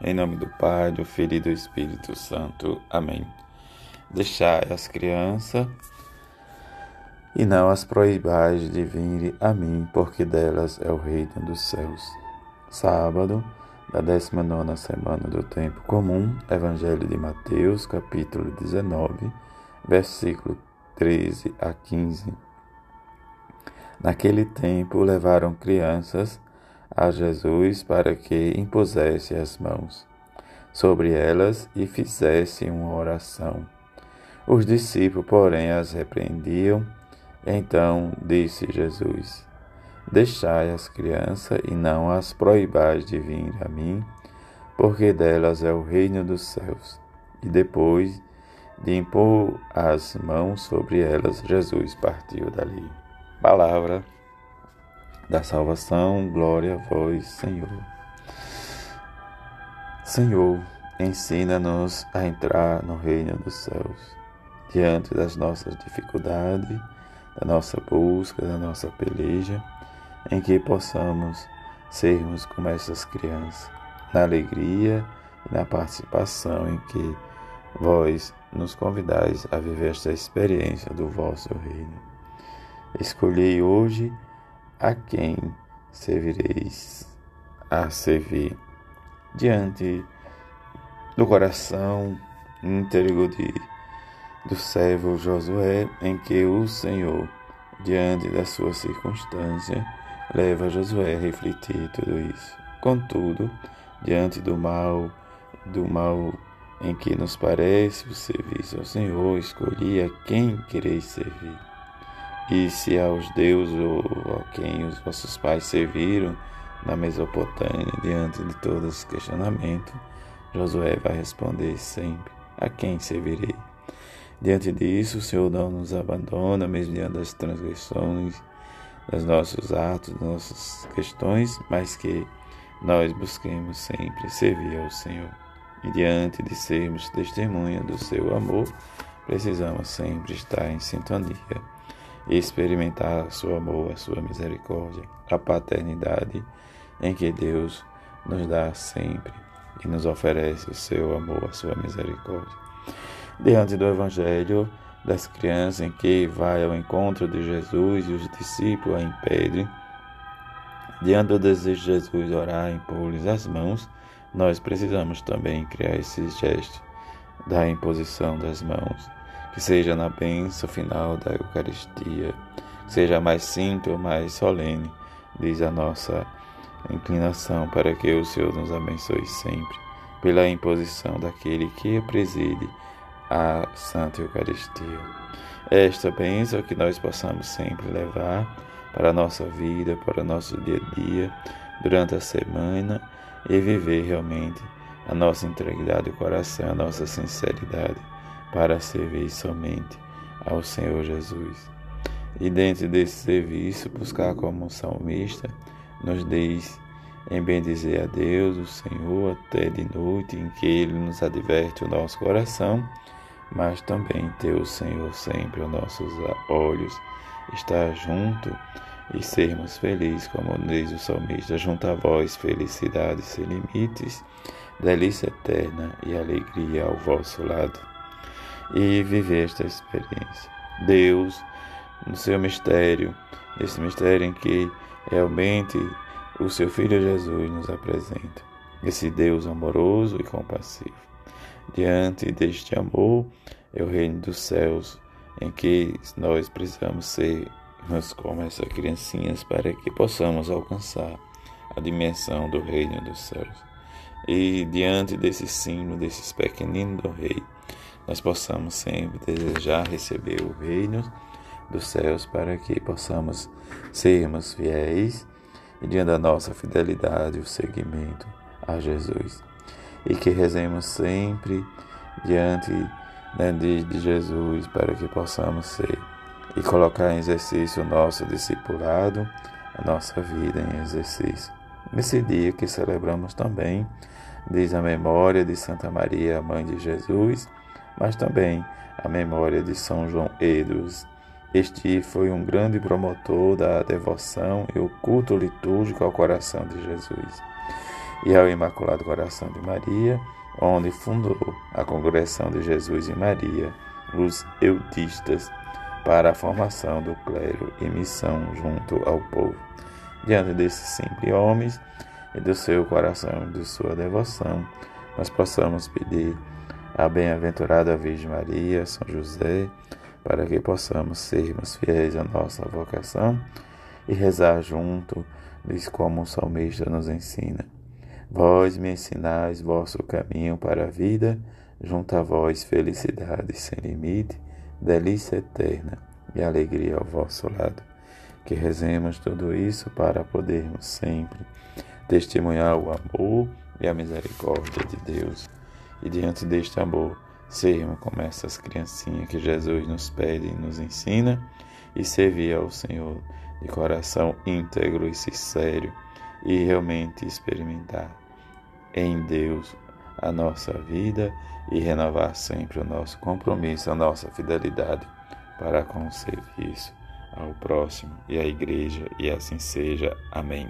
Em nome do Pai, do Filho e do Espírito Santo. Amém. Deixai as crianças e não as proibais de vir a mim, porque delas é o reino dos céus. Sábado da 19 semana do tempo comum, Evangelho de Mateus, capítulo 19, versículo 13 a 15. Naquele tempo levaram crianças a Jesus para que impusesse as mãos sobre elas e fizesse uma oração. Os discípulos, porém, as repreendiam. Então disse Jesus: Deixai as crianças e não as proibais de vir a mim, porque delas é o reino dos céus. E depois de impor as mãos sobre elas, Jesus partiu dali. Palavra da salvação, glória a vós, Senhor. Senhor, ensina-nos a entrar no reino dos céus, diante das nossas dificuldades, da nossa busca, da nossa peleja, em que possamos sermos como essas crianças, na alegria e na participação em que vós nos convidais a viver esta experiência do vosso reino. Escolhi hoje a quem servireis a servir diante do coração íntegro de, do servo Josué, em que o Senhor, diante da sua circunstância, leva Josué a refletir tudo isso. Contudo, diante do mal, do mal em que nos parece o serviço ao Senhor, escolhi a quem quereis servir. E se aos deuses ou a quem os vossos pais serviram na Mesopotâmia, diante de todos os questionamentos, Josué vai responder sempre: A quem servirei? Diante disso, o Senhor não nos abandona, mesmo diante das transgressões, dos nossos atos, das nossas questões, mas que nós busquemos sempre servir ao Senhor. E diante de sermos testemunha do seu amor, precisamos sempre estar em sintonia experimentar o seu amor, a sua misericórdia, a paternidade em que Deus nos dá sempre e nos oferece o seu amor, a sua misericórdia. Diante do Evangelho das crianças em que vai ao encontro de Jesus e os discípulos a impedem, diante do desejo de Jesus orar impor-lhes as mãos, nós precisamos também criar esse gesto da imposição das mãos que seja na bênção final da Eucaristia, que seja mais simples mais solene, diz a nossa inclinação para que o Senhor nos abençoe sempre, pela imposição daquele que preside a Santa Eucaristia. Esta bênção que nós possamos sempre levar para a nossa vida, para o nosso dia a dia, durante a semana e viver realmente a nossa integridade do coração, a nossa sinceridade para servir somente ao Senhor Jesus. E dentro desse serviço, buscar como salmista, nos diz em bendizer a Deus, o Senhor, até de noite, em que Ele nos adverte o nosso coração, mas também ter o Senhor sempre aos nossos olhos, estar junto e sermos felizes, como diz o salmista, junto a vós, felicidade sem limites, delícia eterna e alegria ao vosso lado e viver esta experiência. Deus, no seu mistério, esse mistério em que realmente o seu Filho Jesus nos apresenta, esse Deus amoroso e compassivo. Diante deste amor é o reino dos céus, em que nós precisamos ser como essas criancinhas para que possamos alcançar a dimensão do reino dos céus. E diante desse símbolo, desses pequeninos do rei, nós possamos sempre desejar receber o reino dos céus para que possamos sermos fiéis e diante da nossa fidelidade o seguimento a Jesus e que rezemos sempre diante né, de, de Jesus para que possamos ser e colocar em exercício o nosso discipulado, a nossa vida em exercício. Nesse dia que celebramos também, diz a memória de Santa Maria, Mãe de Jesus, mas também a memória de São João Edros. Este foi um grande promotor da devoção e o culto litúrgico ao coração de Jesus. e ao Imaculado Coração de Maria, onde fundou a Congregação de Jesus e Maria, os eudistas, para a formação do clero e missão junto ao povo. Diante desses simples homens e do seu coração e de sua devoção, nós possamos pedir à bem-aventurada Virgem Maria, São José, para que possamos sermos fiéis à nossa vocação e rezar junto, como o salmista nos ensina. Vós me ensinais vosso caminho para a vida, junto a vós felicidade sem limite, delícia eterna e alegria ao vosso lado. Que rezemos tudo isso para podermos sempre testemunhar o amor e a misericórdia de Deus. E diante deste amor, sermos como essas criancinhas que Jesus nos pede e nos ensina, e servir ao Senhor de coração íntegro e sincero, e realmente experimentar em Deus a nossa vida e renovar sempre o nosso compromisso, a nossa fidelidade para com o serviço ao próximo e à igreja, e assim seja. Amém.